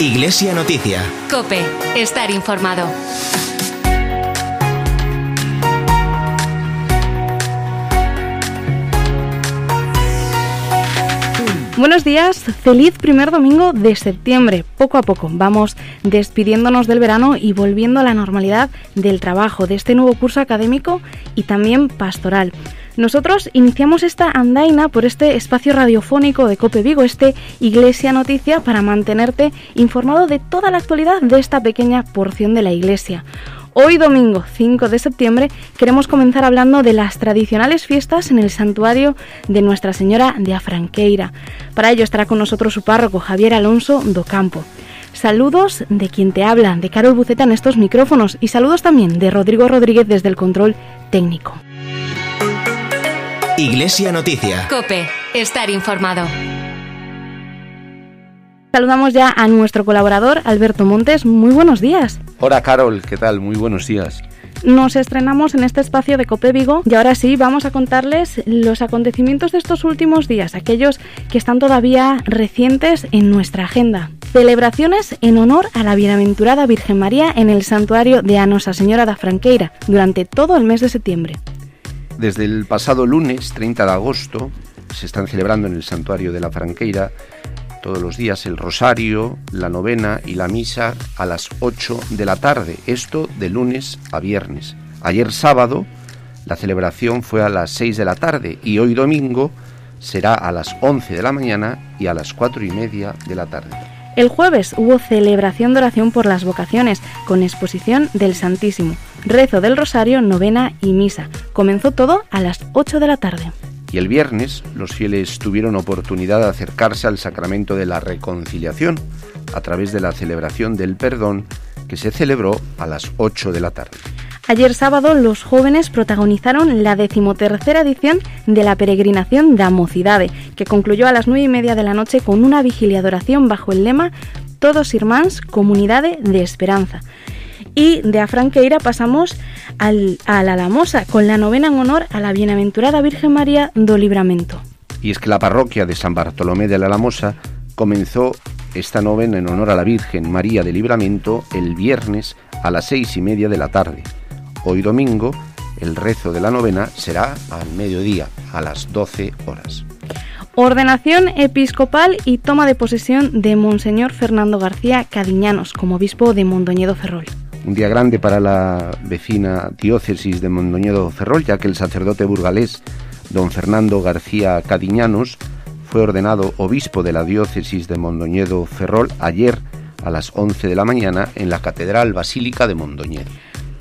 Iglesia Noticia. Cope, estar informado. Buenos días, feliz primer domingo de septiembre. Poco a poco vamos despidiéndonos del verano y volviendo a la normalidad del trabajo, de este nuevo curso académico y también pastoral. Nosotros iniciamos esta andaina por este espacio radiofónico de Cope Vigo, este Iglesia Noticia, para mantenerte informado de toda la actualidad de esta pequeña porción de la Iglesia. Hoy domingo 5 de septiembre queremos comenzar hablando de las tradicionales fiestas en el santuario de Nuestra Señora de Afranqueira. Para ello estará con nosotros su párroco Javier Alonso Docampo. Saludos de quien te habla, de Carol Buceta en estos micrófonos y saludos también de Rodrigo Rodríguez desde el control técnico. Iglesia Noticia. Cope, estar informado. Saludamos ya a nuestro colaborador Alberto Montes. Muy buenos días. Hola Carol, ¿qué tal? Muy buenos días. Nos estrenamos en este espacio de Cope Vigo y ahora sí vamos a contarles los acontecimientos de estos últimos días, aquellos que están todavía recientes en nuestra agenda. Celebraciones en honor a la bienaventurada Virgen María en el santuario de Anosa Señora da Franqueira durante todo el mes de septiembre. Desde el pasado lunes 30 de agosto se están celebrando en el santuario de la Franqueira todos los días el rosario, la novena y la misa a las 8 de la tarde, esto de lunes a viernes. Ayer sábado la celebración fue a las 6 de la tarde y hoy domingo será a las 11 de la mañana y a las 4 y media de la tarde. El jueves hubo celebración de oración por las vocaciones, con exposición del Santísimo, rezo del Rosario, novena y misa. Comenzó todo a las 8 de la tarde y el viernes los fieles tuvieron oportunidad de acercarse al sacramento de la reconciliación a través de la celebración del perdón que se celebró a las 8 de la tarde. Ayer sábado los jóvenes protagonizaron la decimotercera edición de la peregrinación da Mocidade, que concluyó a las nueve y media de la noche con una vigilia de oración bajo el lema Todos Irmáns, Comunidade de Esperanza. Y de Afranqueira pasamos al, a la Lamosa, con la novena en honor a la Bienaventurada Virgen María do Libramento. Y es que la parroquia de San Bartolomé de la Lamosa comenzó esta novena en honor a la Virgen María de Libramento el viernes a las seis y media de la tarde. Hoy domingo el rezo de la novena será al mediodía, a las 12 horas. Ordenación episcopal y toma de posesión de Monseñor Fernando García Cadiñanos como obispo de Mondoñedo Ferrol un día grande para la vecina diócesis de Mondoñedo Ferrol, ya que el sacerdote burgalés don Fernando García Cadiñanos fue ordenado obispo de la diócesis de Mondoñedo Ferrol ayer a las 11 de la mañana en la Catedral Basílica de Mondoñedo.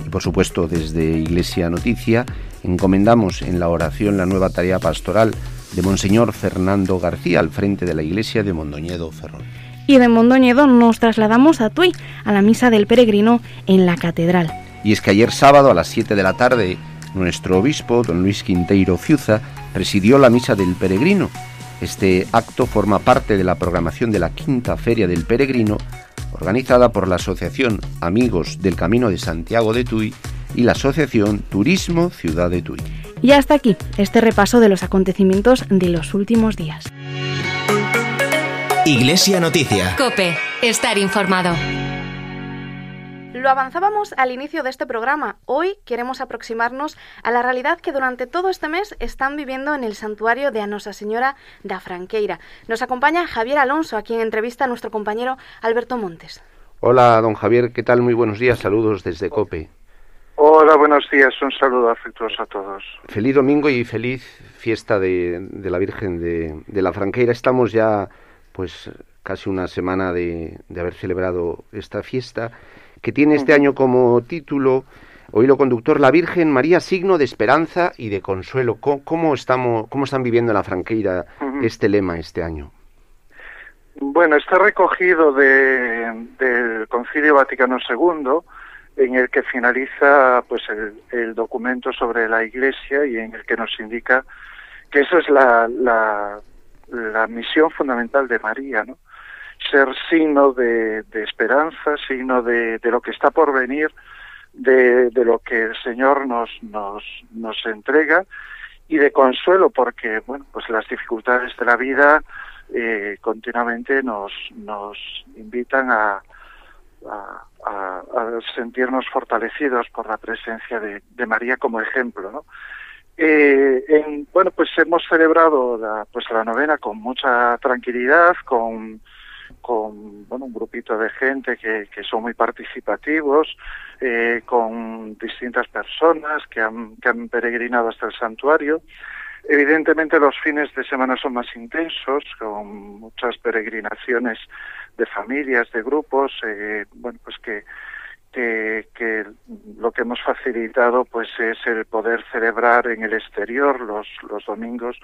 Y por supuesto, desde Iglesia Noticia encomendamos en la oración la nueva tarea pastoral de Monseñor Fernando García al frente de la Iglesia de Mondoñedo Ferrol y de Mondoñedo nos trasladamos a Tui, a la misa del peregrino en la catedral. Y es que ayer sábado a las 7 de la tarde, nuestro obispo, don Luis Quinteiro Fiuza, presidió la misa del peregrino. Este acto forma parte de la programación de la quinta Feria del Peregrino, organizada por la Asociación Amigos del Camino de Santiago de Tui y la Asociación Turismo Ciudad de Tui. Y hasta aquí este repaso de los acontecimientos de los últimos días. Iglesia Noticia. Cope, estar informado. Lo avanzábamos al inicio de este programa. Hoy queremos aproximarnos a la realidad que durante todo este mes están viviendo en el santuario de Anosa Señora da Franqueira. Nos acompaña Javier Alonso, a quien entrevista a nuestro compañero Alberto Montes. Hola, don Javier, ¿qué tal? Muy buenos días, saludos desde Cope. Hola, buenos días, un saludo afectuoso a todos. Feliz domingo y feliz fiesta de, la Virgen de, de la Franqueira. Estamos ya pues casi una semana de, haber celebrado esta fiesta, que tiene este año como título, lo conductor, La Virgen María, signo de esperanza y de consuelo. ¿Cómo, estamos, cómo están viviendo en la Franqueira este lema este año? Bueno, está recogido del Concilio Vaticano II, en el que finaliza pues el, documento sobre la Iglesia y en el que nos indica que esa es la, la misión fundamental de María, ¿no? Ser signo de, esperanza, signo de, lo que está por venir, de, lo que el Señor nos, nos, entrega y de consuelo porque bueno pues las dificultades de la vida eh, continuamente nos invitan a, a, sentirnos fortalecidos por la presencia de, de María como ejemplo ¿no? Eh, en, bueno, pues hemos celebrado la, pues la novena con mucha tranquilidad, con, con bueno, un grupito de gente que, que son muy participativos, eh, con distintas personas que han, que han peregrinado hasta el santuario. Evidentemente los fines de semana son más intensos, con muchas peregrinaciones de familias, de grupos, eh, bueno, pues que que, lo que hemos facilitado pues es el poder celebrar en el exterior los, los domingos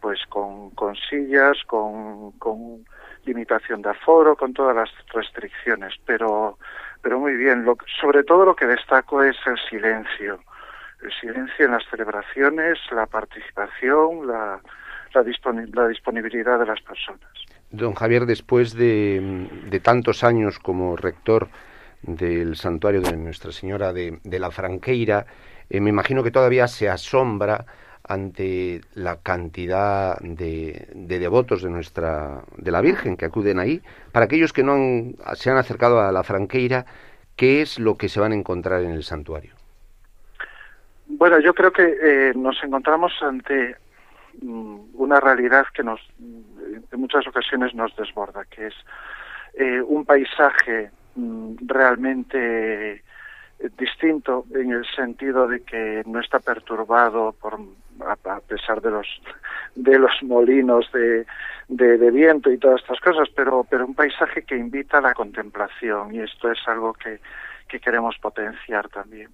pues con, con sillas, con, con limitación de aforo, con todas las restricciones, pero, pero muy bien. Lo, sobre todo lo que destaco es el silencio, el silencio en las celebraciones, la participación, la, la disponibilidad de las personas. Don Javier, después de, de tantos años como rector, del santuario de Nuestra Señora de, la Franqueira, eh, me imagino que todavía se asombra ante la cantidad de, devotos de nuestra de la Virgen que acuden ahí. Para aquellos que no se han acercado a la Franqueira, ¿qué es lo que se van a encontrar en el santuario? Bueno, yo creo que eh, nos encontramos ante mm, una realidad que nos en muchas ocasiones nos desborda, que es eh, un paisaje realmente distinto en el sentido de que no está perturbado por a, pesar de los de los molinos de, de, viento y todas estas cosas pero pero un paisaje que invita a la contemplación y esto es algo que, que queremos potenciar también.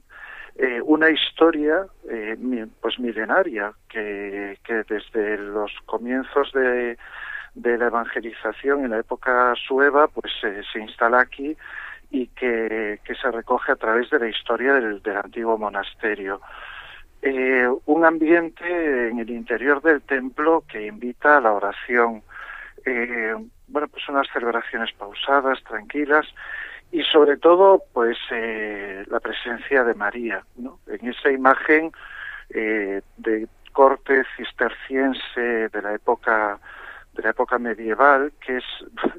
Eh, una historia eh, pues milenaria que, que desde los comienzos de de la evangelización en la época sueva, pues se instala aquí y que, se recoge a través de la historia del, antiguo monasterio. Eh, un ambiente en el interior del templo que invita a la oración. Eh, bueno, pues unas celebraciones pausadas, tranquilas y sobre todo, pues eh, la presencia de María, ¿no? En esa imagen de corte cisterciense de la época de la época medieval, que es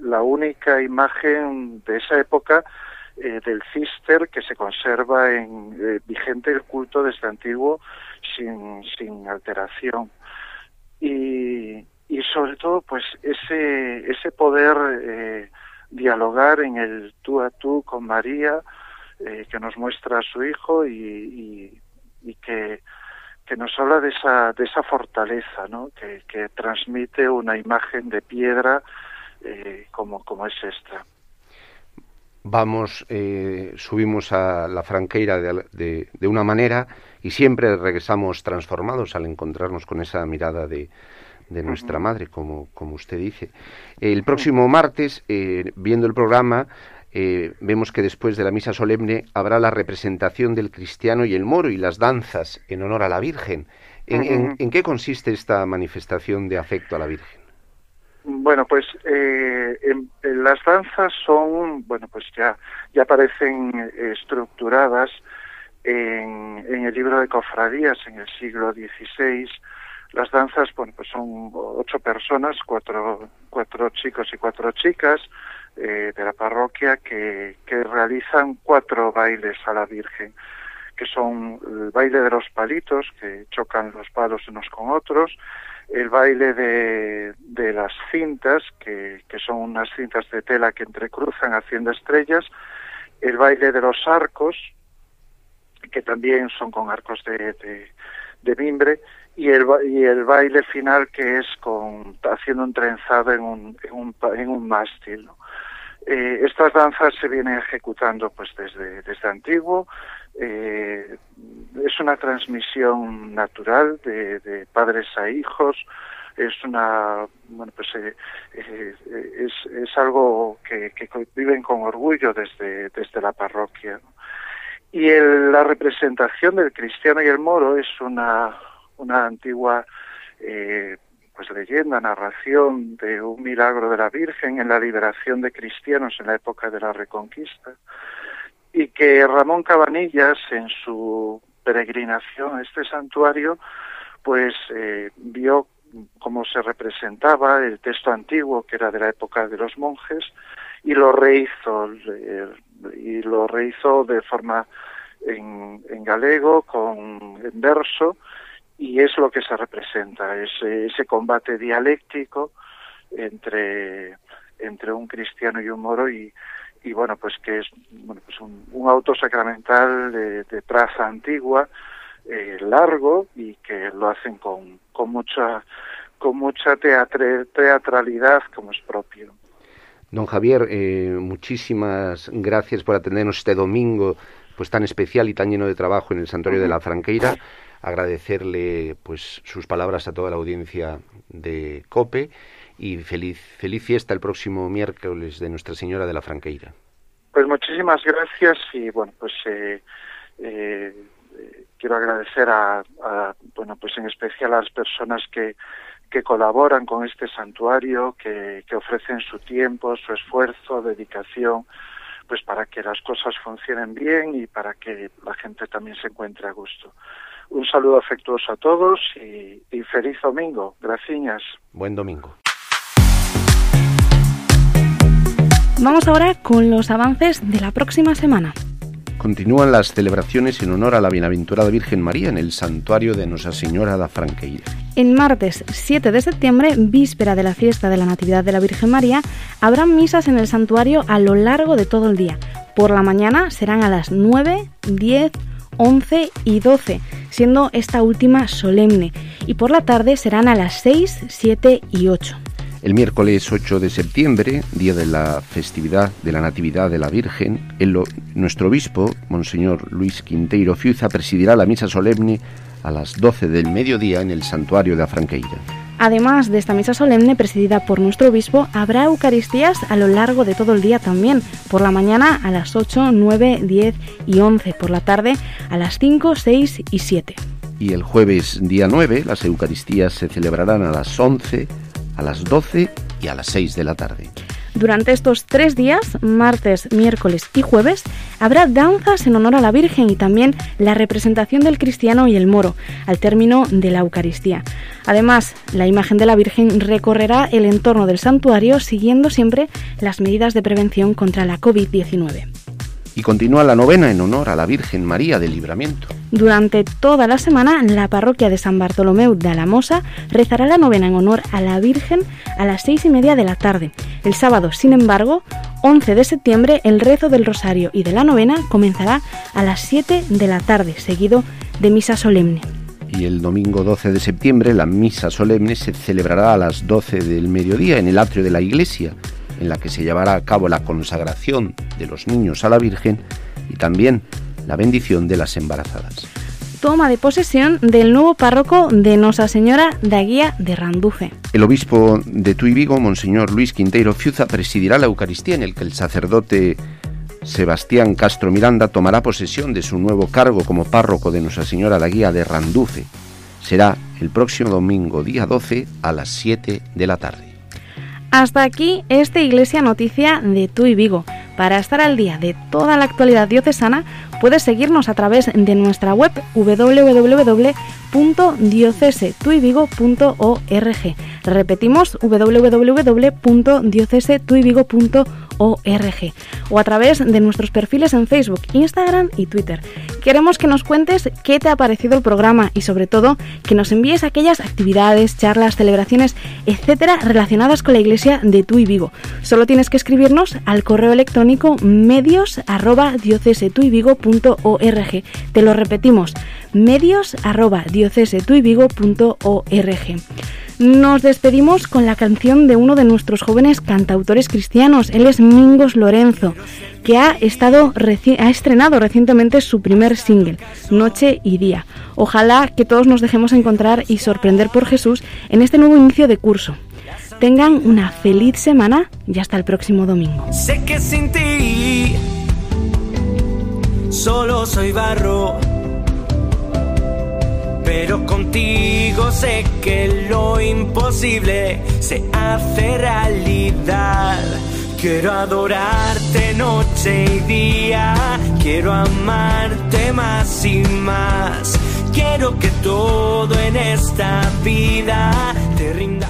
la única imagen de esa época eh, del cister que se conserva en eh, vigente el culto desde antiguo sin, sin alteración. Y, y sobre todo, pues ese, ese poder eh, dialogar en el tú a tú con María, que nos muestra a su hijo y, y, y que que nos habla de esa, de esa fortaleza, ¿no? que, que transmite una imagen de piedra eh, como, como es esta. Vamos, eh, subimos a la franqueira de, de, una manera y siempre regresamos transformados al encontrarnos con esa mirada de, de nuestra madre, como, como usted dice. El próximo martes, eh, viendo el programa, eh, vemos que después de la misa solemne habrá la representación del cristiano y el moro y las danzas en honor a la Virgen. ¿En, qué consiste esta manifestación de afecto a la Virgen? Bueno, pues eh, las danzas son, bueno, pues ya, ya aparecen estructuradas en, en, el libro de cofradías en el siglo XVI. Las danzas, bueno, pues son ocho personas, cuatro, cuatro chicos y cuatro chicas, eh, de la parroquia que, que realizan cuatro bailes a la Virgen, que son el baile de los palitos, que chocan los palos unos con otros, el baile de, de las cintas, que, que son unas cintas de tela que entrecruzan haciendo estrellas, el baile de los arcos, que también son con arcos de, de, de mimbre, y el, y el baile final que es con haciendo un trenzado en un, en un, en un mástil. ¿no? Eh, estas danzas se vienen ejecutando pues desde, desde antiguo. Eh, es una transmisión natural de, padres a hijos. Es una bueno pues eh, es, es algo que, que, viven con orgullo desde, desde la parroquia. Y el, la representación del cristiano y el moro es una, una antigua eh, pues leyenda, narración de un milagro de la Virgen en la liberación de cristianos en la época de la Reconquista y que Ramón Cabanillas en su peregrinación a este santuario pues eh, vio cómo se representaba el texto antiguo que era de la época de los monjes y lo rehizo eh, y lo rehizo de forma en, en galego con en verso y es lo que se representa ese, ese combate dialéctico entre entre un cristiano y un moro y, y bueno pues que es bueno pues un, un auto sacramental de, de traza antigua eh, largo y que lo hacen con, con mucha con mucha teatre, teatralidad como es propio. Don Javier, eh, muchísimas gracias por atendernos este domingo pues tan especial y tan lleno de trabajo en el Santuario de la Franqueira. Agradecerle pues sus palabras a toda la audiencia de COPE y feliz feliz fiesta el próximo miércoles de Nuestra Señora de la Franqueira. Pues muchísimas gracias y bueno pues eh, eh, quiero agradecer a, bueno pues en especial a las personas que que colaboran con este santuario, que ofrecen su tiempo, su esfuerzo, dedicación, pues para que las cosas funcionen bien y para que la gente también se encuentre a gusto. Un saludo afectuoso a todos y, y feliz domingo. Gracias. Buen domingo. Vamos ahora con los avances de la próxima semana. Continúan las celebraciones en honor a la Bienaventurada Virgen María en el santuario de Nuestra Señora da Franqueira. En martes 7 de septiembre, víspera de la fiesta de la Natividad de la Virgen María, habrá misas en el santuario a lo largo de todo el día. Por la mañana serán a las 9, 10, 11 y 12, siendo esta última solemne, y por la tarde serán a las 6, 7 y 8. El miércoles 8 de septiembre, día de la festividad de la Natividad de la Virgen, el, nuestro obispo, Monseñor Luis Quinteiro Fiuza, presidirá la misa solemne a las 12 del mediodía en el santuario de Afranqueira. Además de esta misa solemne presidida por nuestro obispo, habrá Eucaristías a lo largo de todo el día también, por la mañana a las 8, 9, 10 y 11, por la tarde a las 5, 6 y 7. Y el jueves día 9 las Eucaristías se celebrarán a las 11, a las 12 y a las 6 de la tarde. Durante estos tres días, martes, miércoles y jueves, habrá danzas en honor a la Virgen y también la representación del cristiano y el moro, al término de la Eucaristía. Además, la imagen de la Virgen recorrerá el entorno del santuario siguiendo siempre las medidas de prevención contra la COVID-19 y continúa la novena en honor a la Virgen María del Libramiento. Durante toda la semana, la parroquia de San Bartolomeu de Alamosa rezará la novena en honor a la Virgen a las seis y media de la tarde. El sábado, sin embargo, 11 de septiembre, el rezo del Rosario y de la novena comenzará a las 7 de la tarde, seguido de misa solemne. Y el domingo 12 de septiembre, la misa solemne se celebrará a las 12 del mediodía en el atrio de la iglesia en la que se llevará a cabo la consagración de los niños a la Virgen y también la bendición de las embarazadas. Toma de posesión del nuevo párroco de Nosa Señora da Guía de Randuce. El obispo de Tuy Vigo, Monseñor Luis Quinteiro Fiuza, presidirá la Eucaristía en el que el sacerdote Sebastián Castro Miranda tomará posesión de su nuevo cargo como párroco de Nuestra Señora da Guía de Randuce. Será el próximo domingo, día 12, a las 7 de la tarde. Hasta aquí esta Iglesia Noticia de Tú y Vigo. Para estar al día de toda la actualidad diocesana, puedes seguirnos a través de nuestra web www.diocesetuivigo.org. Repetimos www.diocesetuivigo.org o a través de nuestros perfiles en Facebook, Instagram y Twitter. Queremos que nos cuentes qué te ha parecido el programa y sobre todo que nos envíes aquellas actividades, charlas, celebraciones, etcétera, relacionadas con la iglesia de Tú y Vigo. Solo tienes que escribirnos al correo electrónico medios arroba diocesetuivigo.org. Te lo repetimos, medios arroba diocesetuivigo.org. Nos despedimos con la canción de uno de nuestros jóvenes cantautores cristianos. Él es Mingos Lorenzo, que ha, estrenado recientemente su primer single, Noche y Día. Ojalá que todos nos dejemos encontrar y sorprender por Jesús en este nuevo inicio de curso. Tengan una feliz semana y hasta el próximo domingo. Sé que solo soy barro pero contigo sé que lo imposible se hace realidad. Quiero adorarte noche y día, quiero amarte más y más. quiero que todo en esta vida te rinda.